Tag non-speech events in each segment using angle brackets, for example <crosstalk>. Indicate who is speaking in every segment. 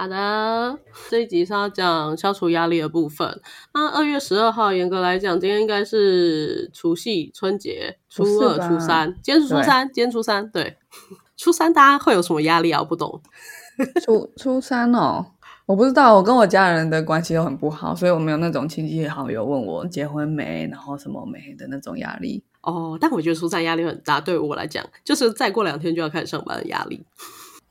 Speaker 1: 好的，这一集是要讲消除压力的部分。那二月十二号，严格来讲，今天应该是除夕、春节、初二、初三。今天是初三，今天初三。对，初三大家会有什么压力啊？我不懂。<laughs>
Speaker 2: 初初三哦，我不知道。我跟我家人的关系都很不好，所以我没有那种亲戚好友问我结婚没，然后什么没的那种压力。
Speaker 1: 哦，但我觉得初三压力很大。对我来讲，就是再过两天就要开始上班的压力。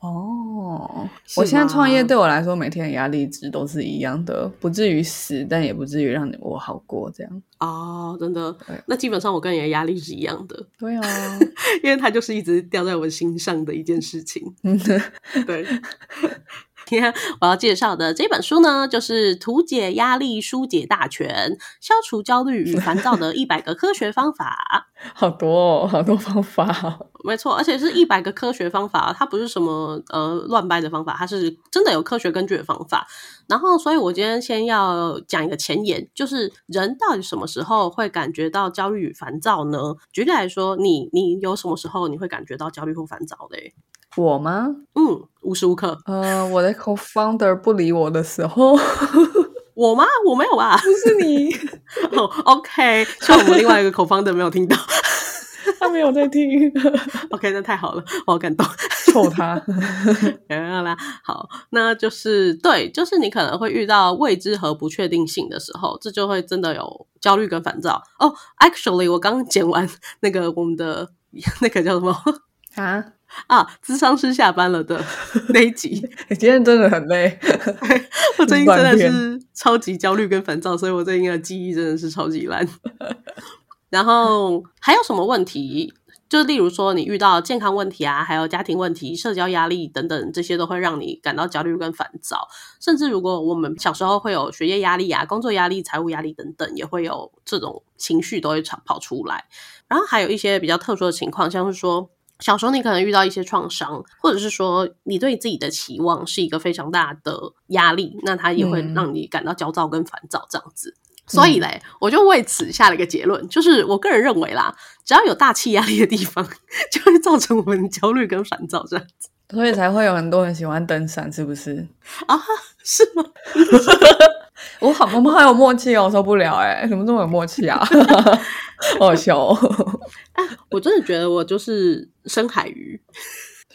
Speaker 2: 哦，我现在创业对我来说，每天的压力值都是一样的，不至于死，但也不至于让我好过这样。
Speaker 1: 哦，真的，那基本上我跟你的压力是一样的。
Speaker 2: 对啊，<laughs>
Speaker 1: 因为它就是一直掉在我心上的一件事情。对。今天我要介绍的这本书呢，就是《图解压力疏解大全：消除焦虑与烦躁的一百个科学方法》。<laughs>
Speaker 2: 好多，哦，好多方法，<laughs>
Speaker 1: 没错，而且是一百个科学方法，它不是什么呃乱掰的方法，它是真的有科学根据的方法。然后，所以我今天先要讲一个前言，就是人到底什么时候会感觉到焦虑与烦躁呢？举例来说，你你有什么时候你会感觉到焦虑或烦躁的？
Speaker 2: 我吗？
Speaker 1: 嗯，无时无刻。
Speaker 2: 呃，我的 co-founder 不理我的时候，<laughs>
Speaker 1: 我吗？我没有吧？
Speaker 2: 不是你。<laughs>
Speaker 1: 哦，OK，希望我们另外一个 co-founder 没有听到，<laughs>
Speaker 2: 他没有在听。
Speaker 1: OK，那太好了，我好感动。
Speaker 2: 臭他。
Speaker 1: 没有啦。好，那就是对，就是你可能会遇到未知和不确定性的时候，这就会真的有焦虑跟烦躁。哦，Actually，我刚剪完那个我们的那个叫什么
Speaker 2: 啊？<laughs>
Speaker 1: 啊，智商是下班了的 <laughs> 那一集，
Speaker 2: 今天真的很累。<laughs>
Speaker 1: 我最近真的是超级焦虑跟烦躁，所以我最近的记忆真的是超级烂。然后还有什么问题？就例如说，你遇到健康问题啊，还有家庭问题、社交压力等等，这些都会让你感到焦虑跟烦躁。甚至如果我们小时候会有学业压力啊、工作压力、财务压力等等，也会有这种情绪都会跑跑出来。然后还有一些比较特殊的情况，像是说。小时候你可能遇到一些创伤，或者是说你对自己的期望是一个非常大的压力，那它也会让你感到焦躁跟烦躁这样子。所以嘞，我就为此下了一个结论，就是我个人认为啦，只要有大气压力的地方，就会造成我们焦虑跟烦躁这样子。
Speaker 2: 所以才会有很多人喜欢登山，是不是？<laughs>
Speaker 1: 啊，是吗？<laughs> <laughs>
Speaker 2: 我好，我们好有默契哦，受不了哎，怎么这么有默契啊？<laughs> 好笑哦！
Speaker 1: 我真的觉得我就是深海鱼。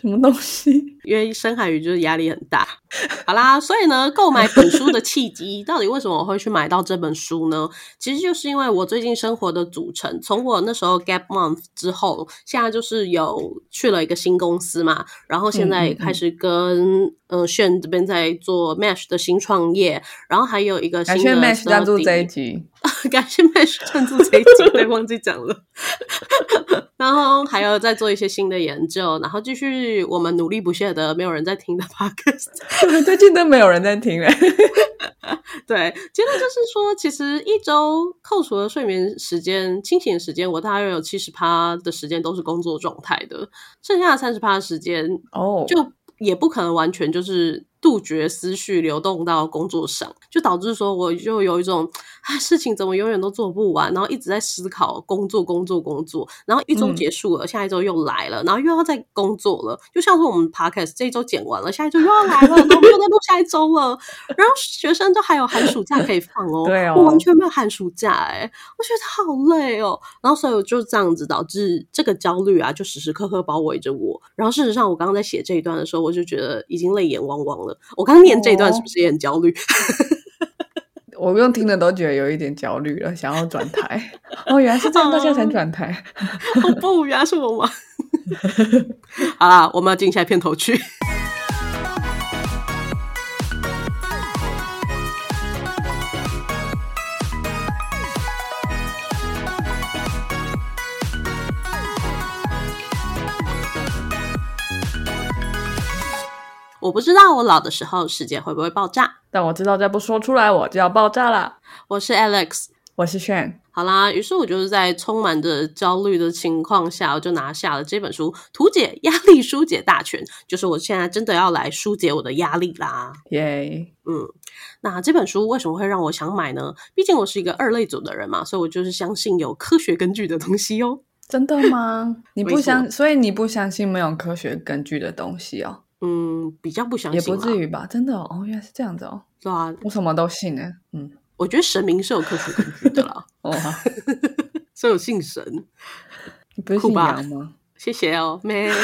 Speaker 2: 什么东西？
Speaker 1: 因为深海鱼就是压力很大。<laughs> 好啦，所以呢，购买本书的契机，<laughs> 到底为什么我会去买到这本书呢？其实就是因为我最近生活的组成，从我那时候 gap month 之后，现在就是有去了一个新公司嘛，然后现在也开始跟呃炫这边在做 mesh 的新创业，然后还有一个
Speaker 2: 感谢 mesh 赞助这一集，<laughs>
Speaker 1: 感谢 mesh 赞助这一集，对，忘记讲了。然后还有在做一些新的研究，然后继续我们努力不懈的没有人在听的 podcast，<laughs>
Speaker 2: 最近都没有人在听了。<laughs>
Speaker 1: 对，接着就是说，其实一周扣除了睡眠时间、清醒时间，我大约有七十趴的时间都是工作状态的，剩下的三十趴的时间
Speaker 2: 哦，
Speaker 1: 就也不可能完全就是。杜绝思绪流动到工作上，就导致说我就有一种啊事情怎么永远都做不完，然后一直在思考工作工作工作，然后一周结束了，下一周又来了，然后又要再工作了，就像是我们 podcast 这一周剪完了，下一周又要来了，然后又在录下一周了，然后学生都还有寒暑假可以放哦，<laughs>
Speaker 2: 对哦，
Speaker 1: 我完全没有寒暑假哎，我觉得好累哦，然后所以我就这样子导致这个焦虑啊，就时时刻刻包围着我，然后事实上我刚刚在写这一段的时候，我就觉得已经泪眼汪汪了。我刚念这一段是不是也很焦虑？<laughs>
Speaker 2: 我不用听的都觉得有一点焦虑了，想要转台。哦，原来是这样，大家才转台。<laughs>
Speaker 1: 哦不，原来是我吗？<laughs> 好啦，我们要进下片头曲。我不知道我老的时候世界会不会爆炸，
Speaker 2: 但我知道再不说出来我就要爆炸了。
Speaker 1: 我是 Alex，
Speaker 2: 我是 Shan。
Speaker 1: 好啦，于是我就是在充满着焦虑的情况下，我就拿下了这本书《图解压力疏解大全》，就是我现在真的要来疏解我的压力啦。
Speaker 2: 耶，
Speaker 1: 嗯，那这本书为什么会让我想买呢？毕竟我是一个二类组的人嘛，所以我就是相信有科学根据的东西哦。
Speaker 2: 真的吗？你不相，所以你不相信没有科学根据的东西哦？
Speaker 1: 嗯，比较不相信也，
Speaker 2: 不至于吧？真的哦，哦原来是这样子哦，
Speaker 1: 是啊，
Speaker 2: 我什么都信呢。嗯，
Speaker 1: 我觉得神明是有科学根据的啦，<laughs>
Speaker 2: 哦，<laughs>
Speaker 1: 所以我信神。
Speaker 2: 你不是信羊吗？
Speaker 1: 谢谢哦，妹。<laughs>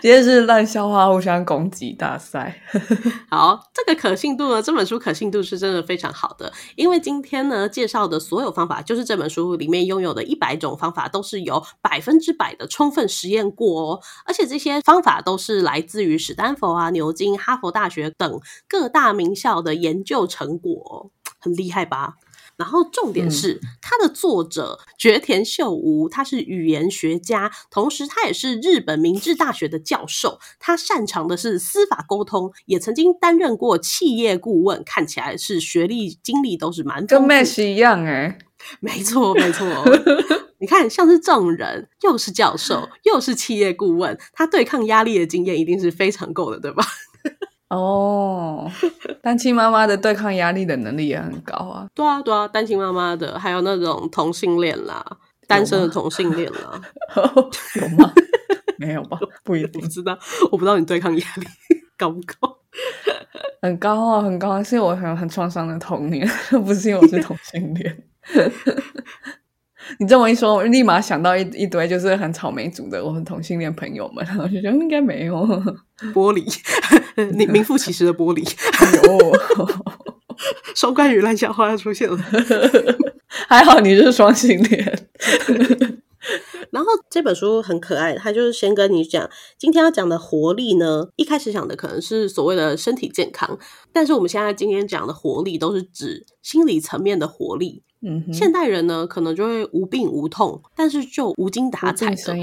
Speaker 2: 今天是烂笑话互相攻击大赛。<laughs>
Speaker 1: 好，这个可信度呢，这本书可信度是真的非常好的，因为今天呢介绍的所有方法，就是这本书里面拥有的一百种方法，都是有百分之百的充分实验过哦，而且这些方法都是来自于史丹佛啊、牛津、哈佛大学等各大名校的研究成果，很厉害吧？然后重点是，它的作者绝田秀吾，他是语言学家，同时他也是日本明治大学的教授。他擅长的是司法沟通，也曾经担任过企业顾问。看起来是学历经历都是蛮
Speaker 2: 跟 Mesh 一样哎、
Speaker 1: 没错，没错。<laughs> 你看，像是这种人，又是教授，又是企业顾问，他对抗压力的经验一定是非常够的，对吧？
Speaker 2: 哦，单亲妈妈的对抗压力的能力也很高啊。
Speaker 1: 对啊，对啊，单亲妈妈的，还有那种同性恋啦，单身的同性恋啦，
Speaker 2: 有吗？<laughs> 没有吧？不一定
Speaker 1: 我不，知道，我不知道你对抗压力 <laughs> 高不高。
Speaker 2: 很高啊，很高啊，是因为我很很创伤的童年，<laughs> 不是因为我是同性恋。你这么一说，我立马想到一一堆就是很草莓族的我们同性恋朋友们，然后就觉得应该没有。<laughs>
Speaker 1: 玻璃，你名副其实的玻璃。
Speaker 2: 有，<laughs>
Speaker 1: 双关语烂笑话要出现了。<laughs>
Speaker 2: 还好你是双性恋。
Speaker 1: 然后这本书很可爱，它就是先跟你讲，今天要讲的活力呢，一开始讲的可能是所谓的身体健康，但是我们现在今天讲的活力都是指心理层面的活力。
Speaker 2: 嗯哼，
Speaker 1: 现代人呢，可能就会无病无痛，但是就无精打采的，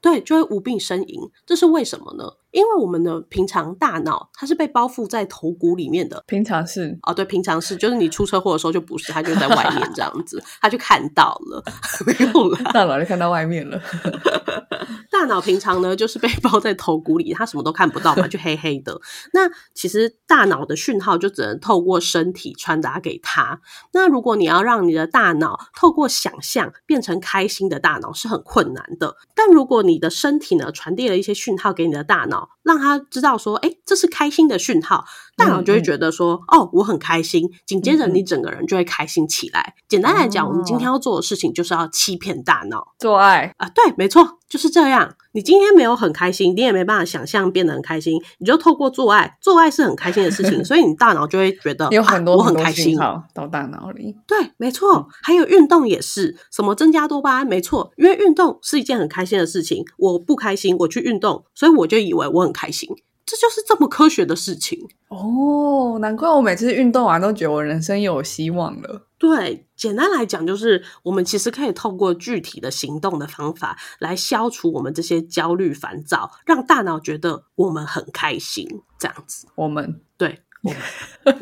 Speaker 1: 对，就会无病呻吟。这是为什么呢？因为我们的平常大脑它是被包覆在头骨里面的。
Speaker 2: 平常是
Speaker 1: 哦，对，平常是就是你出车祸的时候就不是，它就在外面这样子，他就看到了，<laughs> 没有了。
Speaker 2: 大脑就看到外面了。<laughs>
Speaker 1: 大脑平常呢就是被包在头骨里，它什么都看不到嘛，<laughs> 就黑黑的。那其实大脑的讯号就只能透过身体传达给它。那如果你要让你的大脑透过想象变成开心的大脑是很困难的。但如果你的身体呢传递了一些讯号给你的大脑，让它知道说，哎，这是开心的讯号，大脑就会觉得说，哦，我很开心。紧接着你整个人就会开心起来。简单来讲，我们今天要做的事情就是要欺骗大脑。
Speaker 2: 做爱，
Speaker 1: 啊，对，没错，就是这样。你今天没有很开心，你也没办法想象变得很开心，你就透过做爱，做爱是很开心的事情，<laughs> 所以你大脑就会觉得
Speaker 2: 有很多
Speaker 1: 啊、我很
Speaker 2: 多
Speaker 1: 开心
Speaker 2: 信。号到大脑里。
Speaker 1: 对，没错，还有运动也是，什么增加多巴胺，没错，因为运动是一件很开心的事情。我不开心，我去运动，所以我就以为我很开心，这就是这么科学的事情。
Speaker 2: 哦，难怪我每次运动完都觉得我人生又有希望了。
Speaker 1: 对，简单来讲，就是我们其实可以透过具体的行动的方法来消除我们这些焦虑、烦躁，让大脑觉得我们很开心，这样子。
Speaker 2: 我们，
Speaker 1: 对，我们 <laughs>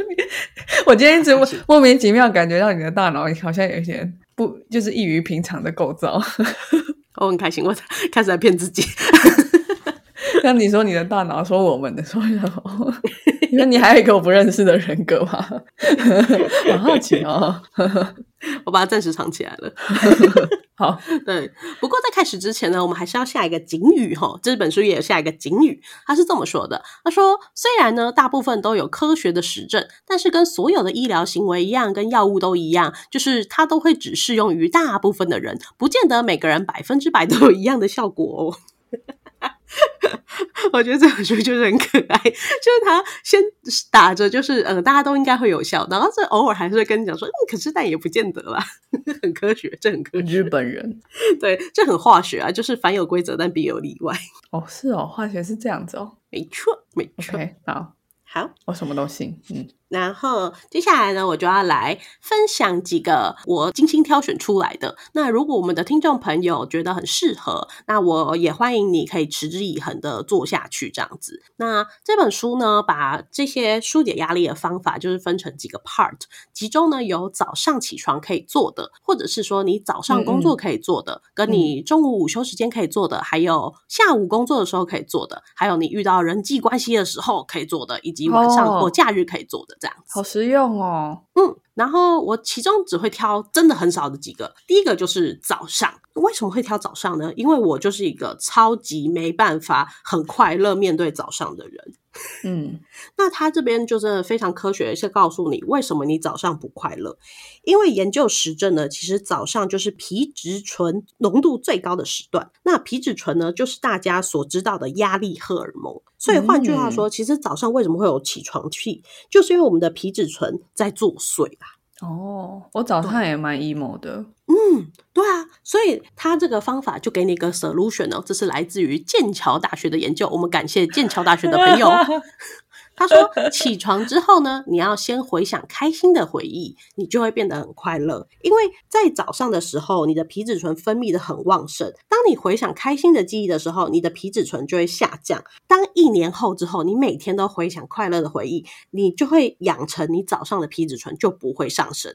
Speaker 2: 我今天一直莫名其妙感觉到你的大脑好像有一些不，就是异于平常的构造。<laughs>
Speaker 1: 我很开心，我 <laughs> 开始在骗自己。<laughs>
Speaker 2: 像你说你的大脑说我们的时候，然后因为你还有一个我不认识的人格吧，<laughs> 好好奇哦。<laughs>
Speaker 1: 我把它暂时藏起来了。
Speaker 2: 好，
Speaker 1: 对，不过在开始之前呢，我们还是要下一个警语哈。这本书也有下一个警语，他是这么说的：他说，虽然呢大部分都有科学的实证，但是跟所有的医疗行为一样，跟药物都一样，就是它都会只适用于大部分的人，不见得每个人百分之百都有一样的效果哦。<laughs> 我觉得这本书就是很可爱，就是他先打着就是呃大家都应该会有效，然后这偶尔还是会跟你讲说，嗯，可是但也不见得啦，<laughs> 很科学，这很科学，
Speaker 2: 日本人
Speaker 1: 对，这很化学啊，就是凡有规则，但必有例外。
Speaker 2: 哦，是哦，化学是这样子哦。
Speaker 1: 没错，没错。
Speaker 2: 好，
Speaker 1: 好，
Speaker 2: 我什么都信。嗯，
Speaker 1: 然后接下来呢，我就要来分享几个我精心挑选出来的。那如果我们的听众朋友觉得很适合，那我也欢迎你可以持之以恒的做下去，这样子。那这本书呢，把这些疏解压力的方法就是分成几个 part，其中呢有早上起床可以做的，或者是说你早上工作可以做的，跟你中午午休时间可以做的，还有下午工作的时候可以做的，还有你遇到人际关系的时候可以做的，以及晚上或假日可以做的这样子。
Speaker 2: 好实用哦。
Speaker 1: 嗯，然后我其中只会挑真的很少的几个。第一个就是早上，为什么会挑早上呢？因为我就是一个超级没办法很快乐面对早上的人。
Speaker 2: 嗯，<laughs>
Speaker 1: 那他这边就真的非常科学，是告诉你为什么你早上不快乐。因为研究实证呢，其实早上就是皮质醇浓度最高的时段。那皮质醇呢，就是大家所知道的压力荷尔蒙。所以换句话说，其实早上为什么会有起床气，就是因为我们的皮质醇在作祟啦。
Speaker 2: 哦，我早上也蛮 emo 的。
Speaker 1: 嗯，对啊，所以他这个方法就给你一个 solution 哦，这是来自于剑桥大学的研究，我们感谢剑桥大学的朋友。<laughs> 他说，起床之后呢，你要先回想开心的回忆，你就会变得很快乐。因为在早上的时候，你的皮质醇分泌的很旺盛，当你回想开心的记忆的时候，你的皮质醇就会下降。当一年后之后，你每天都回想快乐的回忆，你就会养成你早上的皮质醇就不会上升。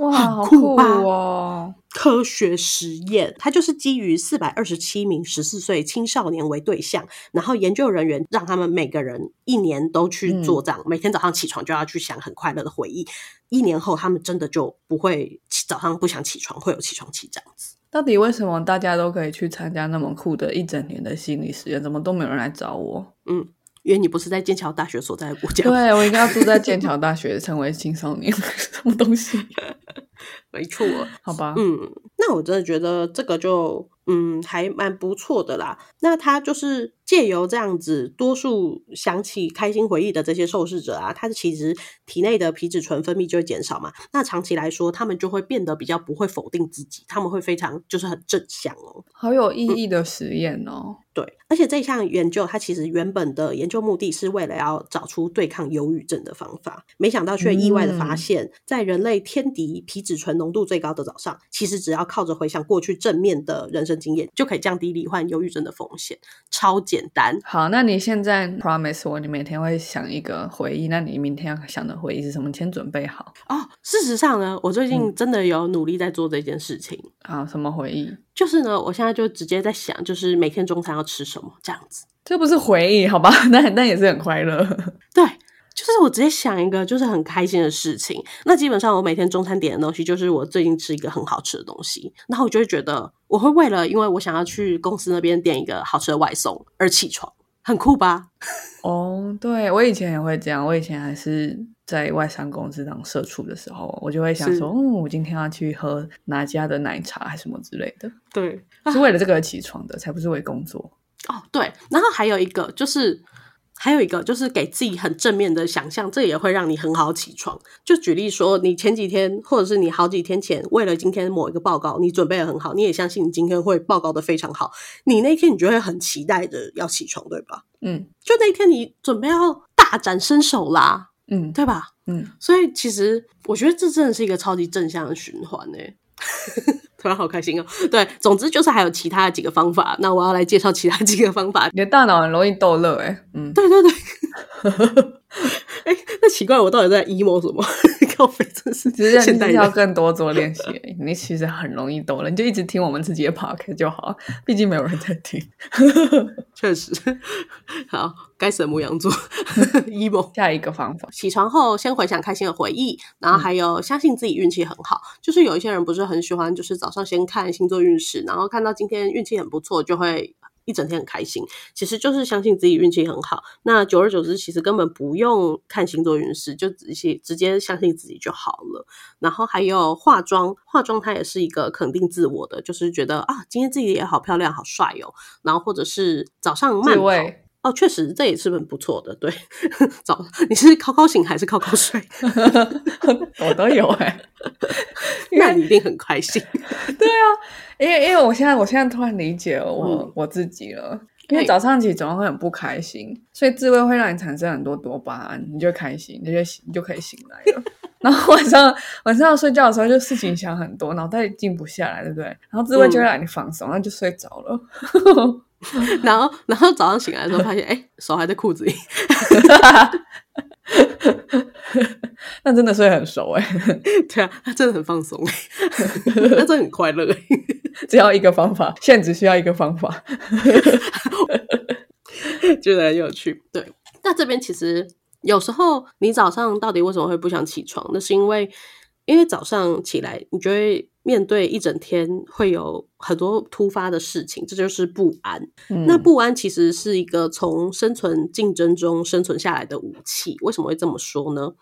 Speaker 2: 哇，好
Speaker 1: 酷吧
Speaker 2: 哦！
Speaker 1: 科学实验，它就是基于四百二十七名十四岁青少年为对象，然后研究人员让他们每个人一年都去做这样，每天早上起床就要去想很快乐的回忆。一年后，他们真的就不会早上不想起床，会有起床气这样子。
Speaker 2: 到底为什么大家都可以去参加那么酷的一整年的心理实验，怎么都没有人来找我？
Speaker 1: 嗯，因为你不是在剑桥大学所在的国家。
Speaker 2: 对我应该要住在剑桥大学，成为青少年，什么东西？<laughs>
Speaker 1: 没错，
Speaker 2: 好吧，
Speaker 1: 嗯，那我真的觉得这个就嗯还蛮不错的啦。那他就是借由这样子，多数想起开心回忆的这些受试者啊，他其实体内的皮质醇分泌就会减少嘛。那长期来说，他们就会变得比较不会否定自己，他们会非常就是很正向哦。
Speaker 2: 好有意义的实验哦。
Speaker 1: 对，而且这项研究它其实原本的研究目的是为了要找出对抗忧郁症的方法，没想到却意外的发现，在人类天敌皮质醇浓度最高的早上，其实只要靠着回想过去正面的人生经验，就可以降低罹患忧郁症的风险，超简单。
Speaker 2: 好，那你现在 promise 我，你每天会想一个回忆，那你明天要想的回忆是什么？先准备好
Speaker 1: 哦。事实上呢，我最近真的有努力在做这件事情。
Speaker 2: 啊，什么回忆？
Speaker 1: 就是呢，我现在就直接在想，就是每天中餐要吃什么这样子。
Speaker 2: 这不是回忆，好吧？<laughs> 那那也是很快乐。
Speaker 1: 对，就是我直接想一个就是很开心的事情。那基本上我每天中餐点的东西，就是我最近吃一个很好吃的东西，然后我就会觉得我会为了，因为我想要去公司那边点一个好吃的外送而起床，很酷吧？<laughs>
Speaker 2: 哦，对我以前也会这样，我以前还是在外商公司当社畜的时候，我就会想说，嗯，我今天要去喝哪家的奶茶还是什么之类的。
Speaker 1: 对，
Speaker 2: 是为了这个而起床的，才不是为工作。
Speaker 1: 哦，对，然后还有一个就是，还有一个就是给自己很正面的想象，这也会让你很好起床。就举例说，你前几天或者是你好几天前，为了今天某一个报告，你准备的很好，你也相信你今天会报告的非常好，你那天你就会很期待的要起床，对吧？
Speaker 2: 嗯
Speaker 1: 就那天你准备要大展身手啦，
Speaker 2: 嗯
Speaker 1: 对吧？
Speaker 2: 嗯，
Speaker 1: 所以其实我觉得这真的是一个超级正向的循环呢、突然好开心哦！<laughs> 对，总之就是还有其他的几个方法，那我要来介绍其他几个方法。
Speaker 2: 你的大脑很容易逗乐，哎，嗯，
Speaker 1: 对对对，哎、<laughs> 那奇怪，我到底在 emo 什么？靠背真是
Speaker 2: 只是你
Speaker 1: 现代
Speaker 2: 只是要。更多做练习。你其实很容易懂了，你就一直听我们自己的 podcast 就好，毕竟没有人在听。<laughs>
Speaker 1: 确实，<laughs> 好，该死的母羊座 <laughs> emo。
Speaker 2: 下一个方法，
Speaker 1: 起床后先回想开心的回忆，然后还有相信自己运气很好。就是有一些人不是很喜欢，就是早上先看星座运势，然后看到今天运气很不错，就会一整天很开心。其实就是相信自己运气很好。那久而久之，其实根本不用看星座运势，就直接直接相信自己就好了。然后还有化妆，化妆它也是一个肯定自我的，就是觉得啊，今天自己也好漂亮、好帅哦。然后或者是早上慢跑。哦，确实这也是很不错的。对，<laughs> 早你是靠靠醒还是靠靠睡？<laughs>
Speaker 2: 我都有哎、<laughs>
Speaker 1: 那你一定很开心。
Speaker 2: 对啊因为因为我现在我现在突然理解了我、
Speaker 1: 嗯
Speaker 2: 我自己了。因为早上起床会很不开心，所以自慰会让你产生很多多巴胺，你就开心，你就你就可以醒来了。然后晚上晚上要睡觉的时候就事情想很多，脑袋静不下来，对不对？然后自慰就会让你放松，然后就睡着了。<laughs>
Speaker 1: 然后，然后早上醒来的时候发现，哎、手还在裤子里。<laughs>
Speaker 2: 那真的睡很熟哎、
Speaker 1: 对啊，他真的很放松哎，他真的很快乐哎。<laughs>
Speaker 2: 只要一个方法，现在只需要一个方法。
Speaker 1: 觉得很有趣。对，那这边其实有时候你早上到底为什么会不想起床？那是因为，因为早上起来，你就会面对一整天会有很多突发的事情，这就是不安。那不安其实是一个从生存竞争中生存下来的武器。为什么会这么说呢？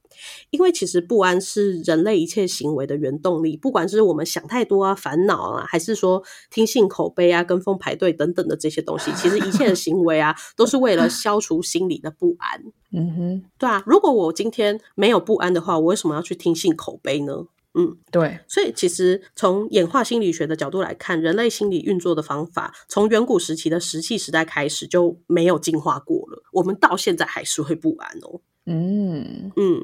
Speaker 1: 因为其实不安是人类一切行为的原动力，不管是我们想太多啊、烦恼啊，还是说听信口碑啊、跟风排队等等的这些东西，其实一切的行为啊，都是为了消除心理的不安。
Speaker 2: 嗯哼，
Speaker 1: 对啊，如果我今天没有不安的话，我为什么要去听信口碑呢？嗯，
Speaker 2: 对，
Speaker 1: 所以其实从演化心理学的角度来看，人类心理运作的方法，从远古时期的石器时代开始就没有进化过了，我们到现在还是会不安哦。
Speaker 2: 嗯
Speaker 1: 嗯，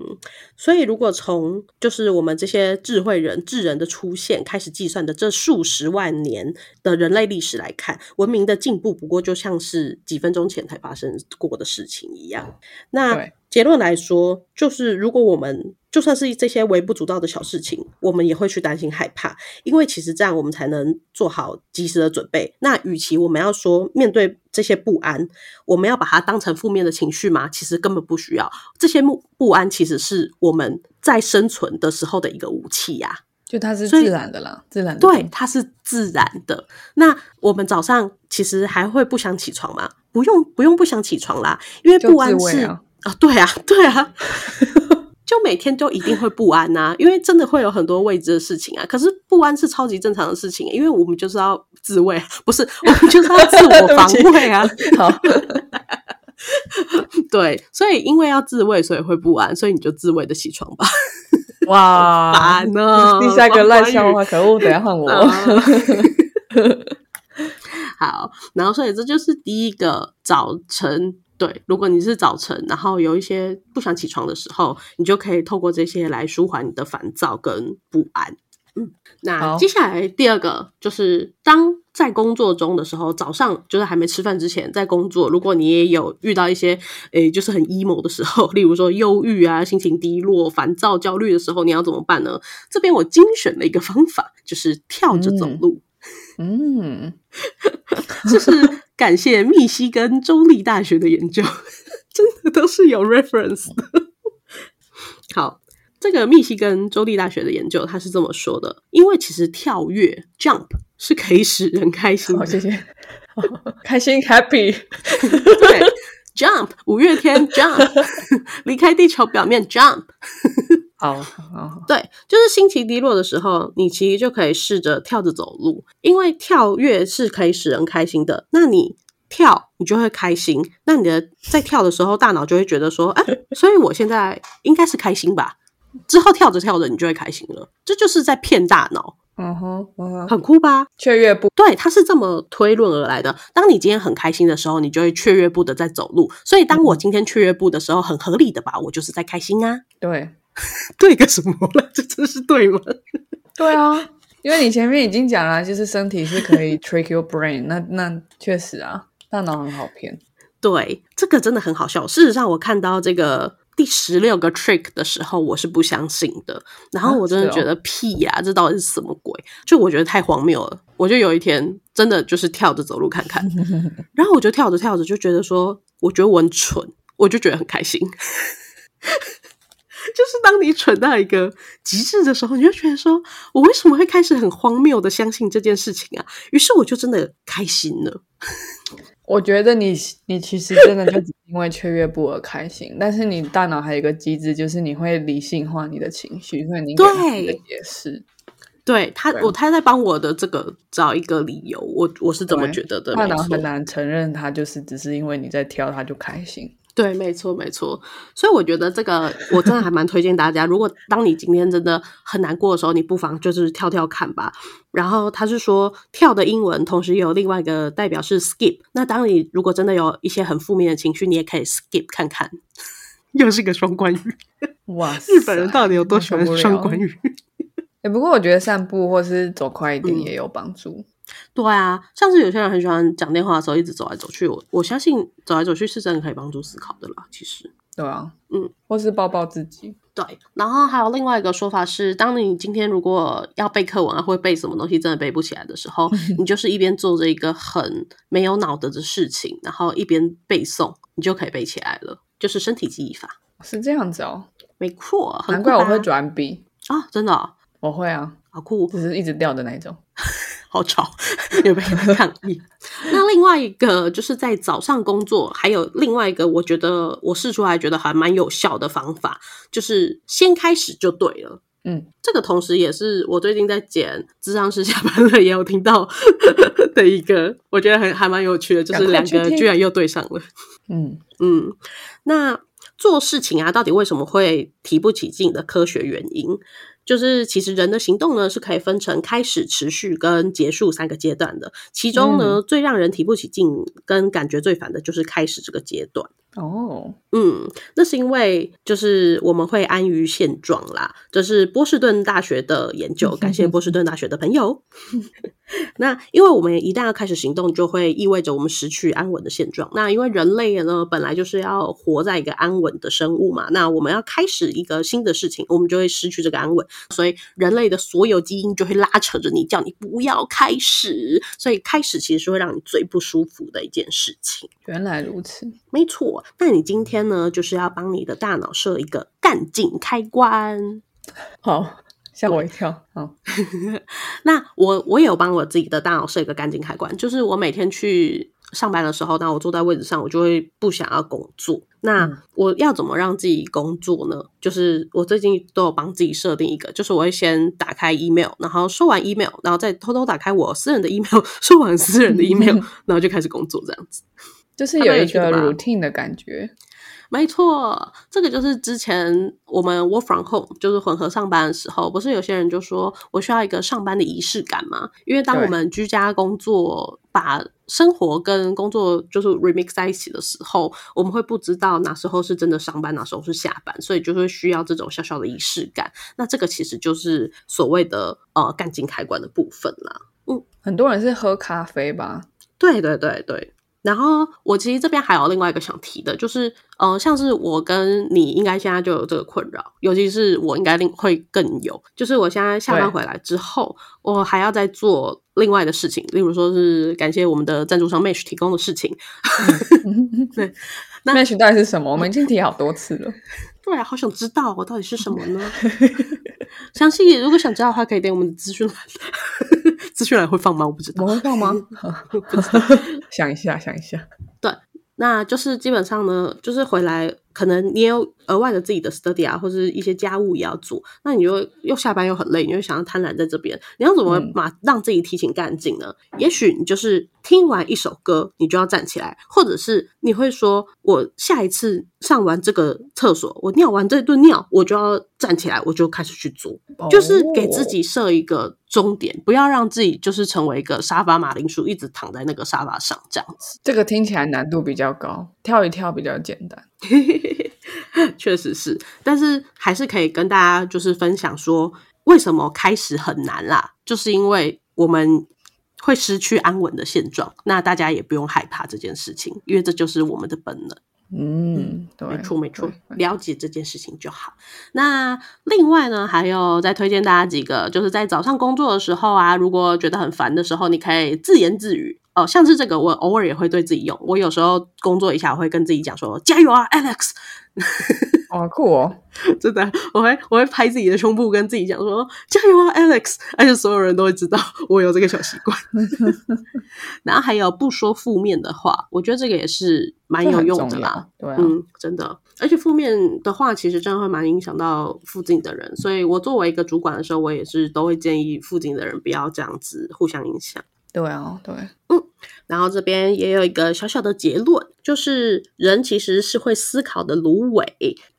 Speaker 1: 所以如果从就是我们这些智慧人、智人的出现开始计算的这数十万年的人类历史来看，文明的进步不过就像是几分钟前才发生过的事情一样。那结论来说，就是如果我们就算是这些微不足道的小事情，我们也会去担心害怕，因为其实这样我们才能做好及时的准备。那与其我们要说面对这些不安，我们要把它当成负面的情绪吗？其实根本不需要。这些不不安其实是我们在生存的时候的一个武器呀，
Speaker 2: 就它是自然的啦，自然
Speaker 1: 对，它是自然的。那我们早上其实还会不想起床吗？不用，不用不想起床啦，因为不安是啊，对啊，<laughs> 对啊。就每天就一定会不安呐，因为真的会有很多未知的事情啊。可是不安是超级正常的事情，因为我们就是要自卫，<laughs> 不是 <laughs> 我们就是要自我防卫啊。
Speaker 2: 好，
Speaker 1: 对，所以因为要自慰，所以会不安，所以你就自慰的起床吧。
Speaker 2: 哇，
Speaker 1: 烦呢！
Speaker 2: 第三个烂笑话，可恶，等下换我。
Speaker 1: 好，然后所以这就是第一个早晨。对，如果你是早晨，然后有一些不想起床的时候，你就可以透过这些来舒缓你的烦躁跟不安。嗯，那接下来第二个就是，当在工作中的时候，早上就是还没吃饭之前在工作，如果你也有遇到一些诶，就是很 emo 的时候，<laughs> 例如说忧郁啊、心情低落、烦躁、焦虑的时候，你要怎么办呢？这边我精选了一个方法，就是跳着走路。
Speaker 2: 嗯，<laughs>
Speaker 1: 就是。感谢密西根州立大学的研究，<laughs> 真的都是有 reference 的。好，这个密西根州立大学的研究，他是这么说的：，因为其实跳跃 jump 是可以使人开心。
Speaker 2: 好，谢谢，<laughs> 开心 happy。
Speaker 1: 对，jump 五月天 jump <laughs> 离开地球表面 jump。
Speaker 2: 好，<laughs>
Speaker 1: 对，就是心情低落的时候，你其实就可以试着跳着走路，因为跳跃是可以使人开心的。那你跳，你就会开心。那你的在跳的时候，大脑就会觉得说，哎，所以我现在应该是开心吧？之后跳着跳着，你就会开心了。这就是在骗大脑。
Speaker 2: 嗯哼，
Speaker 1: 很酷吧？
Speaker 2: 雀跃步，
Speaker 1: 对，它是这么推论而来的。当你今天很开心的时候，你就会雀跃步的在走路。所以，当我今天雀跃步的时候，很合理的吧？我就是在开心啊。
Speaker 2: 对。<laughs>
Speaker 1: 对个什么了？这真是对吗？<laughs>
Speaker 2: 对啊，因为你前面已经讲了，就是身体是可以 <laughs> trick your brain，那那确实啊，大脑很好骗。
Speaker 1: 对，这个真的很好笑。事实上，我看到这个第十六个 trick 的时候，我是不相信的。然后我真的觉得屁呀，这到底是什么鬼？就我觉得太荒谬了。我就有一天真的就是跳着走路看看，然后我就跳着跳着就觉得说，我觉得我很蠢，我就觉得很开心。就是当你蠢到一个极致的时候，你就觉得说，我为什么会开始很荒谬的相信这件事情啊？于是我就真的开心了。
Speaker 2: 我觉得你你其实真的就只因为雀跃不而开心，但是你大脑还有一个机制，就是你会理性化你的情绪，所以你
Speaker 1: 对
Speaker 2: 解释，
Speaker 1: 对他，我他在帮我的这个找一个理由，我我是怎么觉得的？
Speaker 2: 大脑很难承认他就是只是因为你在挑，他就开心。
Speaker 1: 对，没错，没错。所以我觉得这个我真的还蛮推荐大家。如果当你今天真的很难过的时候，你不妨就是跳跳看吧。然后他是说跳的英文，同时有另外一个代表是 skip。那当你如果真的有一些很负面的情绪，你也可以 skip 看看。又是个双关语，
Speaker 2: 哇！<laughs>
Speaker 1: 日本人到底有多喜欢双关语？<laughs>
Speaker 2: 哎，不过我觉得散步或是走快一点也有帮助。
Speaker 1: 对啊，像是有些人很喜欢讲电话的时候一直走来走去，我我相信走来走去是真的可以帮助思考的啦。其实，
Speaker 2: 对啊，
Speaker 1: 嗯，
Speaker 2: 或是抱抱自己。
Speaker 1: 对，然后还有另外一个说法是，当你今天如果要背课文啊，或背什么东西真的背不起来的时候，<laughs> 你就是一边做着一个很没有脑的的事情，然后一边背诵，你就可以背起来了。就是身体记忆法。
Speaker 2: 是这样子哦，
Speaker 1: 没错，
Speaker 2: 难怪我会转笔
Speaker 1: 啊！真的，
Speaker 2: 我会啊，
Speaker 1: 好酷，
Speaker 2: 只是一直掉的那种。<laughs>
Speaker 1: 好吵，有没有抗议？<laughs> 那另外一个就是在早上工作，还有另外一个，我觉得我试出来觉得还蛮有效的方法，就是先开始就对了。
Speaker 2: 嗯，
Speaker 1: 这个同时也是我最近在剪智商师下班了也有听到 <laughs> 的一个，我觉得很还蛮有趣的，就是两个居然又对上了。
Speaker 2: 嗯
Speaker 1: 嗯，那做事情啊，到底为什么会提不起劲的科学原因？就是其实人的行动呢是可以分成开始、持续跟结束三个阶段的，其中呢最让人提不起劲跟感觉最烦的就是开始这个阶段。
Speaker 2: 哦，
Speaker 1: 嗯，那是因为就是我们会安于现状啦，这是波士顿大学的研究，感谢波士顿大学的朋友。<laughs> 那因为我们一旦要开始行动，就会意味着我们失去安稳的现状。那因为人类呢本来就是要活在一个安稳的生物嘛，那我们要开始一个新的事情，我们就会失去这个安稳，所以人类的所有基因就会拉扯着你，叫你不要开始。所以开始其实是会让你最不舒服的一件事情。
Speaker 2: 原来如此，
Speaker 1: 没错。那你今天呢，就是要帮你的大脑设一个干劲开关。<laughs>
Speaker 2: 好，吓我一跳。好，<laughs>
Speaker 1: 那我我也有帮我自己的大脑设一个干劲开关，就是我每天去上班的时候，那我坐在位置上，我就会不想要工作。那我要怎么让自己工作呢？就是我最近都有帮自己设定一个，就是我会先打开 email，然后收完 email，然后再偷偷打开我私人的 email，<laughs> 收完私人的 email，然后就开始工作，这样子。
Speaker 2: 就是有一个 routine 的感觉，
Speaker 1: 没错，这个就是之前我们 work from home 就是混合上班的时候，不是有些人就说我需要一个上班的仪式感嘛？因为当我们居家工作，把生活跟工作就是 remix 在一起的时候，我们会不知道哪时候是真的上班，哪时候是下班，所以就会需要这种小小的仪式感。那这个其实就是所谓的呃干劲开关的部分啦。
Speaker 2: 嗯，很多人是喝咖啡吧？
Speaker 1: 对对对对。然后我其实这边还有另外一个想提的，就是，呃，像是我跟你应该现在就有这个困扰，尤其是我应该另会更有，就是我现在下班回来之后，我还要再做另外的事情，例如说是感谢我们的赞助商 Mesh 提供的事情。<laughs> 对
Speaker 2: ，Mesh 到底是什么？我们已经提好多次了。
Speaker 1: 对啊，好想知道我到底是什么呢？<laughs> <laughs> 详细如果想知道的话，可以点我们的资讯栏。<laughs> 资讯栏会放吗？我不知道，
Speaker 2: 会放吗？想一下，想一下。
Speaker 1: 对，那就是基本上呢，就是回来。可能你有额外的自己的 study 啊，或者一些家务也要做，那你就又下班又很累，你就想要贪婪在这边，你要怎么马让自己提醒干净呢？也许你就是听完一首歌，你就要站起来，或者是你会说，我下一次上完这个厕所，我尿完这顿尿，我就要站起来，我就开始去做，就是给自己设一个终点，不要让自己就是成为一个沙发马铃薯，一直躺在那个沙发上这样子。
Speaker 2: 这个听起来难度比较高，跳一跳比较简单。<laughs>
Speaker 1: 确实是，但是还是可以跟大家就是分享说，为什么开始很难啦？就是因为我们会失去安稳的现状，那大家也不用害怕这件事情，因为这就是我们的本能。
Speaker 2: 嗯，对，
Speaker 1: 没错没错，了解这件事情就好。那另外呢，还有再推荐大家几个，就是在早上工作的时候啊，如果觉得很烦的时候，你可以自言自语。哦，像是这个，我偶尔也会对自己用。我有时候工作一下，我会跟自己讲说：“加油啊，Alex！” <laughs>
Speaker 2: 哦，酷哦，
Speaker 1: 真的，我会我会拍自己的胸部，跟自己讲说：“加油啊，Alex！” 而且所有人都会知道我有这个小习惯。<laughs> 然后还有不说负面的话，我觉得这个也是蛮有用的啦。
Speaker 2: 对，
Speaker 1: 嗯，真的，而且负面的话其实真的会蛮影响到附近的人。所以我作为一个主管的时候，我也是都会建议附近的人不要这样子互相影响。
Speaker 2: 对啊，对，
Speaker 1: 嗯，然后这边也有一个小小的结论，就是人其实是会思考的芦苇，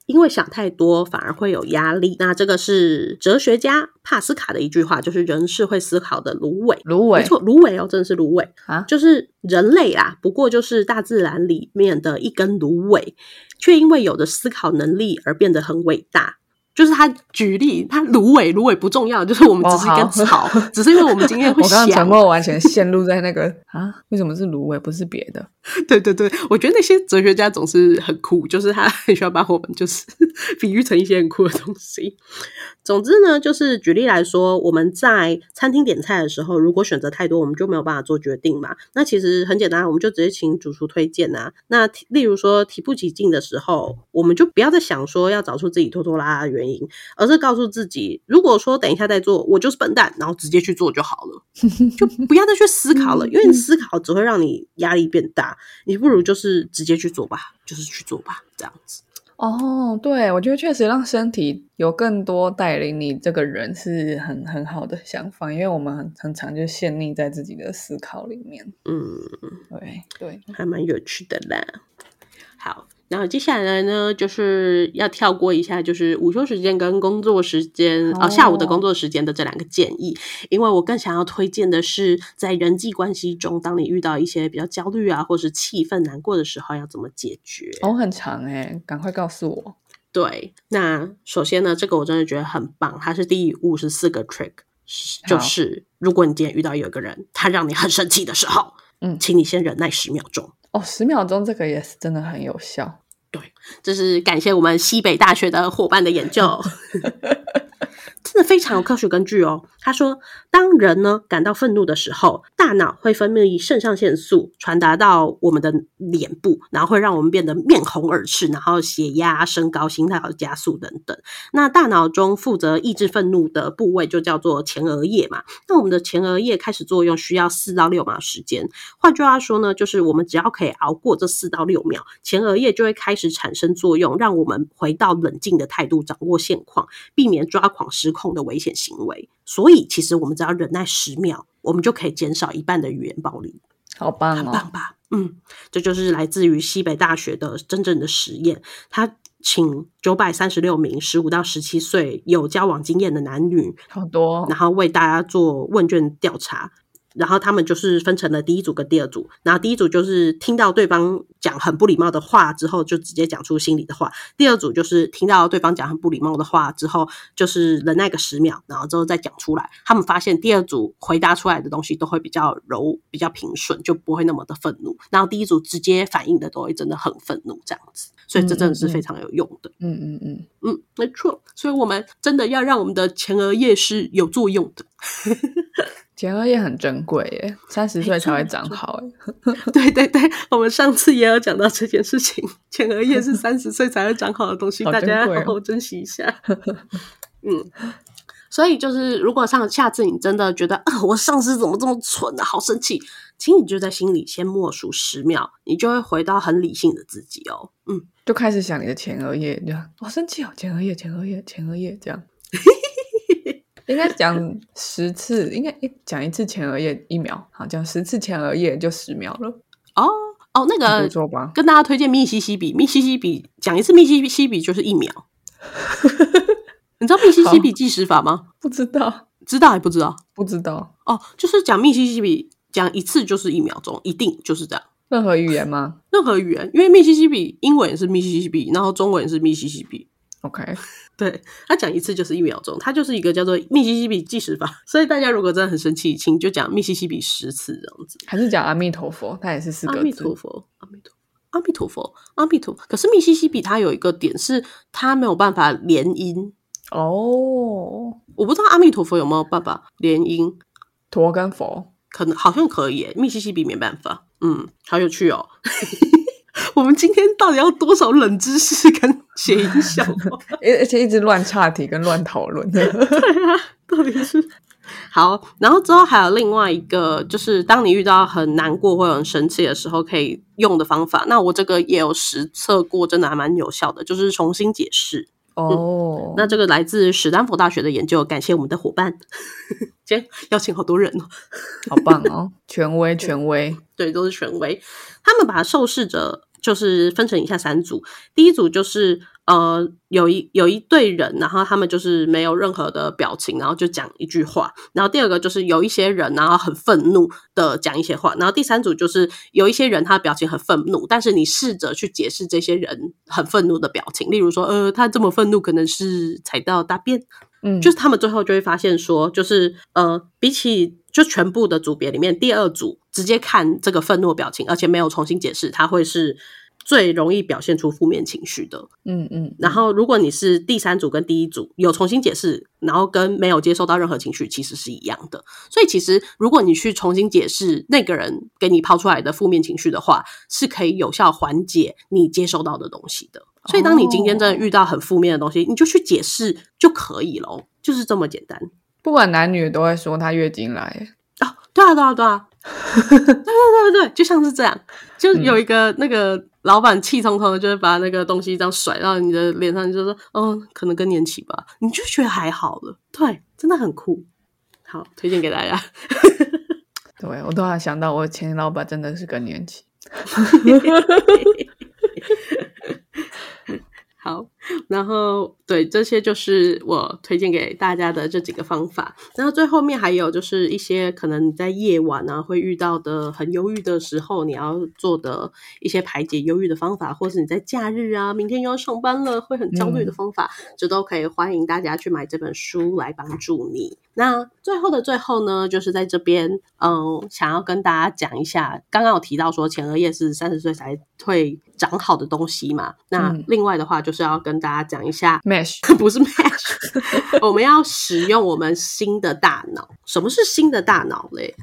Speaker 1: 因为想太多反而会有压力。那这个是哲学家帕斯卡的一句话，就是人是会思考的芦苇，
Speaker 2: 芦苇，
Speaker 1: 没错，芦苇哦，真的是芦苇
Speaker 2: 啊，
Speaker 1: 就是人类啊，不过就是大自然里面的一根芦苇，却因为有着思考能力而变得很伟大。就是他举例，他芦苇，芦苇不重要，就是我们只是一根草，只是因为我们今天会 <laughs>
Speaker 2: 我刚刚完全陷入在那个啊，为什么是芦苇不是别的？<laughs>
Speaker 1: 对对对，我觉得那些哲学家总是很酷，就是他 <laughs> 很喜欢把我们就是比喻成一些很酷的东西。总之呢，就是举例来说，我们在餐厅点菜的时候，如果选择太多，我们就没有办法做决定嘛。那其实很简单，我们就直接请主厨推荐啊。那例如说提不起劲的时候，我们就不要再想说要找出自己拖拖拉拉的原因，而是告诉自己，如果说等一下再做，我就是笨蛋，然后直接去做就好了，<laughs> 就不要再去思考了，因为你思考只会让你压力变大。你不如就是直接去做吧，就是去做吧，这样子。
Speaker 2: 哦，对，我觉得确实让身体有更多带领你这个人是很很好的想法，因为我们很很常就陷溺在自己的思考里面。
Speaker 1: 嗯，
Speaker 2: 对对，
Speaker 1: 还蛮有趣的啦。好，然后接下来呢，就是要跳过一下，就是午休时间跟工作时间哦下午的工作时间的这两个建议，因为我更想要推荐的是，在人际关系中，当你遇到一些比较焦虑啊，或是气愤难过的时候，要怎么解决？
Speaker 2: 哦，很长哎，赶快告诉我。
Speaker 1: 对，那首先呢，这个我真的觉得很棒，它是第五十四个 trick，就是如果你今天遇到有一个人，他让你很生气的时候，
Speaker 2: 嗯
Speaker 1: 请你先忍耐十秒钟。
Speaker 2: 哦，十秒钟这个也是真的很有效。
Speaker 1: 对这是感谢我们西北大学的伙伴的研究，<laughs> 真的非常有科学根据哦。他说，当人呢感到愤怒的时候，大脑会分泌肾上腺素，传达到我们的脸部，然后会让我们变得面红耳赤，然后血压升高、心跳加速等等。那大脑中负责抑制愤怒的部位就叫做前额叶嘛。那我们的前额叶开始作用需要四到六秒时间。换句话说呢，就是我们只要可以熬过这四到六秒，前额叶就会开始产生作用，让我们回到冷静的态度，掌握现况，避免抓狂失控的危险行为。所以，其实我们只要忍耐十秒，我们就可以减少一半的语言暴力。
Speaker 2: 好棒哦！
Speaker 1: 很棒吧？嗯，这就是来自于西北大学的真正的实验。他请九百三十六名十五到十七岁有交往经验的男女，
Speaker 2: 好多哦
Speaker 1: 然后为大家做问卷调查。然后他们就是分成了第一组跟第二组，然后第一组就是听到对方讲很不礼貌的话之后，就直接讲出心里的话；第二组就是听到对方讲很不礼貌的话之后，就是忍耐个十秒，然后之后再讲出来。他们发现第二组回答出来的东西都会比较柔、比较平顺，就不会那么的愤怒。然后第一组直接反应的都会真的很愤怒这样子，所以这真的是非常有用的。
Speaker 2: 嗯嗯嗯，
Speaker 1: 嗯，没错，所以我们真的要让我们的前额叶是有作用的。<laughs>
Speaker 2: 前额叶很珍贵耶，三十岁才会长好耶。<laughs>
Speaker 1: 对对对，我们上次也有讲到这件事情，前额叶是三十岁才会长好的东西，
Speaker 2: 好
Speaker 1: 大家要好好珍惜一下。<laughs> 嗯，所以就是如果上下次你真的觉得啊，我上司怎么这么蠢啊，好生气，请你就在心里先默数十秒，你就会回到很理性的自己哦。嗯，
Speaker 2: 就开始想你的前额叶，这样好生气哦，前额叶，前额叶，前额叶，这样。<laughs> 应该讲十次，应该诶讲一次前额叶一秒，好，讲十次前额叶就十秒了，
Speaker 1: 哦哦，那
Speaker 2: 不
Speaker 1: 个
Speaker 2: 错吧？
Speaker 1: 跟大家推荐密西西比，密西西比讲一次密西西比就是一秒。<laughs> 你知道密西西比计时法吗？
Speaker 2: 不知道，
Speaker 1: 知道还不知道？
Speaker 2: 不知道，
Speaker 1: 哦，就是讲密西西比，讲一次就是一秒钟，一定就是这样。
Speaker 2: 任何语言吗
Speaker 1: 任何语言，因为密西西比英文也是密西西比，然后中文也是密西西比
Speaker 2: ，？OK，<laughs>
Speaker 1: 对，他讲一次就是一秒钟，他就是一个叫做密西西比计时法。<laughs> 所以大家如果真的很生气，请就讲密西西比十次这样子。
Speaker 2: 还是讲阿弥陀佛，它也是四个字
Speaker 1: 阿弥陀。佛，阿弥陀佛，阿弥陀佛，阿弥陀佛。可是密西西比它有一个点是，它没有办法连音。
Speaker 2: 哦，
Speaker 1: 我不知道阿弥陀佛有没有办法连音，
Speaker 2: 陀跟佛，
Speaker 1: 可能好像可以。密西西比没办法，嗯，好有趣哦。<laughs> 我们今天到底要多少冷知识跟谐音笑话？<laughs>
Speaker 2: 而而且一直乱岔题跟乱讨论。<laughs>
Speaker 1: 对啊，到底是好。然后之后还有另外一个，就是当你遇到很难过或者很生气的时候，可以用的方法。那我这个也有实测过，真的还蛮有效的，就是重新解释。
Speaker 2: 哦，
Speaker 1: 那这个来自史丹佛大学的研究，感谢我们的伙伴，<laughs> 今天邀请好多人哦。
Speaker 2: 好棒哦，权威权威。
Speaker 1: 对，都是权威。他们把受试者就是分成以下三组，第一组就是呃，有一有一队人，然后他们就是没有任何的表情，然后就讲一句话。然后第二个就是有一些人，然后很愤怒的讲一些话。然后第三组就是有一些人，他表情很愤怒，但是你试着去解释这些人很愤怒的表情，例如说，呃，他这么愤怒可能是踩到大便。
Speaker 2: 嗯，
Speaker 1: 就是他们最后就会发现说，就是呃，比起就全部的组别里面，第二组直接看这个愤怒表情，而且没有重新解释，他会是。最容易表现出负面情绪的，
Speaker 2: 嗯嗯，
Speaker 1: 然后如果你是第三组跟第一组有重新解释，然后跟没有接受到任何情绪，其实是一样的。所以其实如果你去重新解释那个人给你抛出来的负面情绪的话，是可以有效缓解你接收到的东西的。所以当你今天真的遇到很负面的东西，你就去解释就可以了，就是这么简单。
Speaker 2: 不管男女都会说他月经来
Speaker 1: 啊，对啊对啊对啊，对对对对对，就像是这样，就有一个那个。老板气冲冲的，就是把那个东西这样甩到你的脸上，就说：“哦，可能更年期吧。”你就觉得还好了，对，真的很酷。好，推荐给大家。
Speaker 2: 对我突然想到，我前老板真的是更年期。<laughs>
Speaker 1: 好，然后对这些就是我推荐给大家的这几个方法。然后最后面还有就是一些可能你在夜晚啊会遇到的很忧郁的时候，你要做的一些排解忧郁的方法，或是你在假日啊，明天又要上班了会很焦虑的方法，这都可以欢迎大家去买这本书来帮助你。那最后的最后呢，就是在这边，嗯，想要跟大家讲一下，刚刚有提到说前额叶是三十岁才会长好的东西嘛。那另外的话，就是要跟大家讲一下
Speaker 2: ，mesh <laughs>
Speaker 1: 不是 mesh，<laughs> 我们要使用我们新的大脑。什么是新的大脑嘞？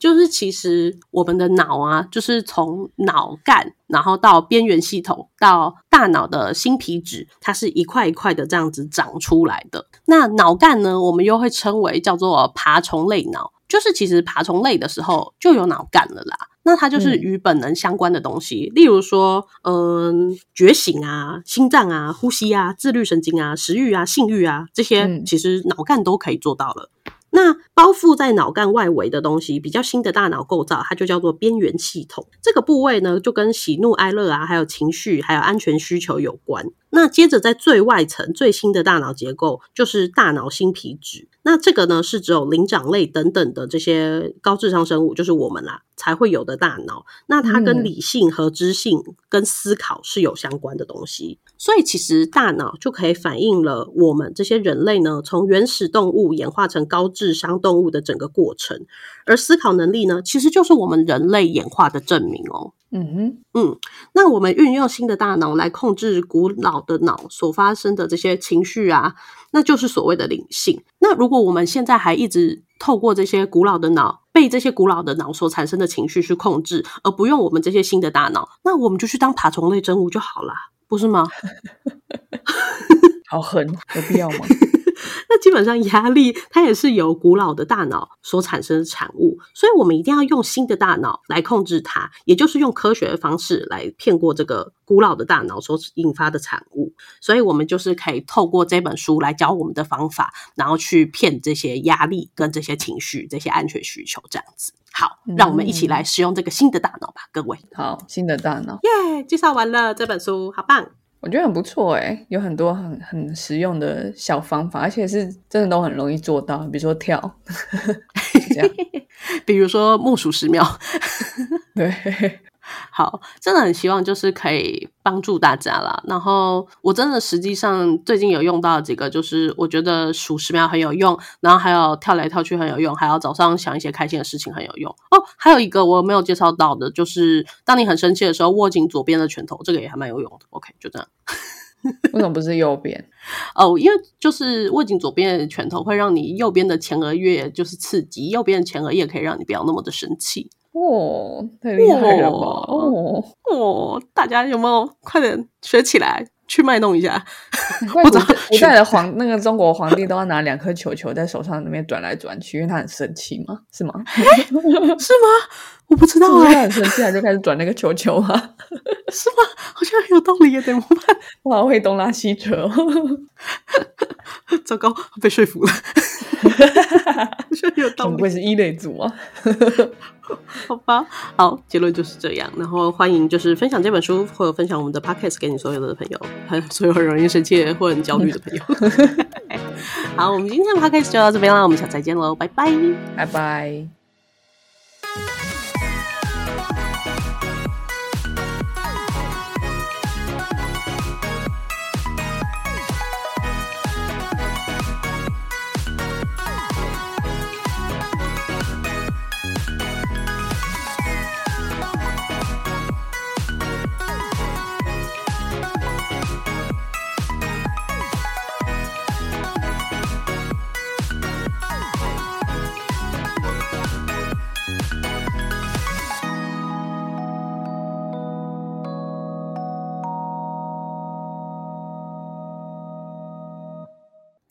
Speaker 1: 就是其实我们的脑啊，就是从脑干，然后到边缘系统，到大脑的新皮质，它是一块一块的这样子长出来的。那脑干呢，我们又会称为叫做爬虫类脑，就是其实爬虫类的时候就有脑干了啦。那它就是与本能相关的东西，例如说，嗯，觉醒啊，心脏啊，呼吸啊，自律神经啊，食欲啊，性欲啊，这些其实脑干都可以做到了。那包覆在脑干外围的东西，比较新的大脑构造，它就叫做边缘系统。这个部位呢，就跟喜怒哀乐啊，还有情绪，还有安全需求有关。那接着在最外层最新的大脑结构，就是大脑新皮质。那这个呢，是只有灵长类等等的这些高智商生物，就是我们啦，才会有的大脑。那它跟理性和知性跟思考是有相关的东西。所以其实大脑就可以反映了我们这些人类呢，从原始动物演化成高智商动物的整个过程。而思考能力呢，其实就是我们人类演化的证明哦。
Speaker 2: 嗯哼，
Speaker 1: 嗯，那我们运用新的大脑来控制古老的脑所发生的这些情绪啊，那就是所谓的灵性。那如果我们现在还一直透过这些古老的脑，被这些古老的脑所产生的情绪去控制，而不用我们这些新的大脑，那我们就去当爬虫类真物就好啦，不是吗？<laughs>
Speaker 2: 好狠，有必要吗？
Speaker 1: 那基本上压力它也是由古老的大脑所产生的产物，所以我们一定要用新的大脑来控制它，也就是用科学的方式来骗过这个古老的大脑所引发的产物。所以我们就是可以透过这本书来教我们的方法，然后去骗这些压力跟这些情绪、这些安全需求这样子。好，让我们一起来使用这个新的大脑吧，各位。
Speaker 2: 好，新的大脑，
Speaker 1: 耶！介绍完了这本书，好棒。
Speaker 2: 我觉得很不错哎，有很多很很实用的小方法，而且是真的都很容易做到。比如说跳，<laughs> 这样，<laughs>
Speaker 1: 比如说木数十秒，
Speaker 2: 对。
Speaker 1: 好，真的很希望就是可以帮助大家啦。然后我真的实际上最近有用到几个，就是我觉得数十秒很有用，然后还有跳来跳去很有用，还有早上想一些开心的事情很有用哦。还有一个我没有介绍到的，就是当你很生气的时候，握紧左边的拳头，这个也还蛮有用的。OK，就这样。<laughs>
Speaker 2: 为什么不是右边？<laughs>
Speaker 1: 哦，因为就是握紧左边的拳头会让你右边的前额叶就是刺激，右边的前额叶可以让你不要那么的生气。
Speaker 2: 哦，太厉害了吧！哦
Speaker 1: 哦，大家有没有快点学起来，去卖弄一下？
Speaker 2: 古古代的皇那个中国皇帝都要拿两颗球球在手上那边转来转去，因为他很生气嘛？是吗？<laughs>
Speaker 1: 是吗？我不知道
Speaker 2: 啊，他很生气，就开始转那个球球啊？
Speaker 1: 是吗？好像很有道理耶！怎么办？<laughs>
Speaker 2: 我好会东拉西扯，<laughs>
Speaker 1: 糟糕，被说服了。<laughs> 有道理。
Speaker 2: 不会是一类组啊。
Speaker 1: 好吧，好，结论就是这样。然后欢迎就是分享这本书，或者分享我们的 podcast 给你所有的朋友，还有所有很容易生气或很焦虑的朋友。好，我们今天的 podcast 就到这边啦，我们下次再见喽，拜拜，
Speaker 2: 拜拜。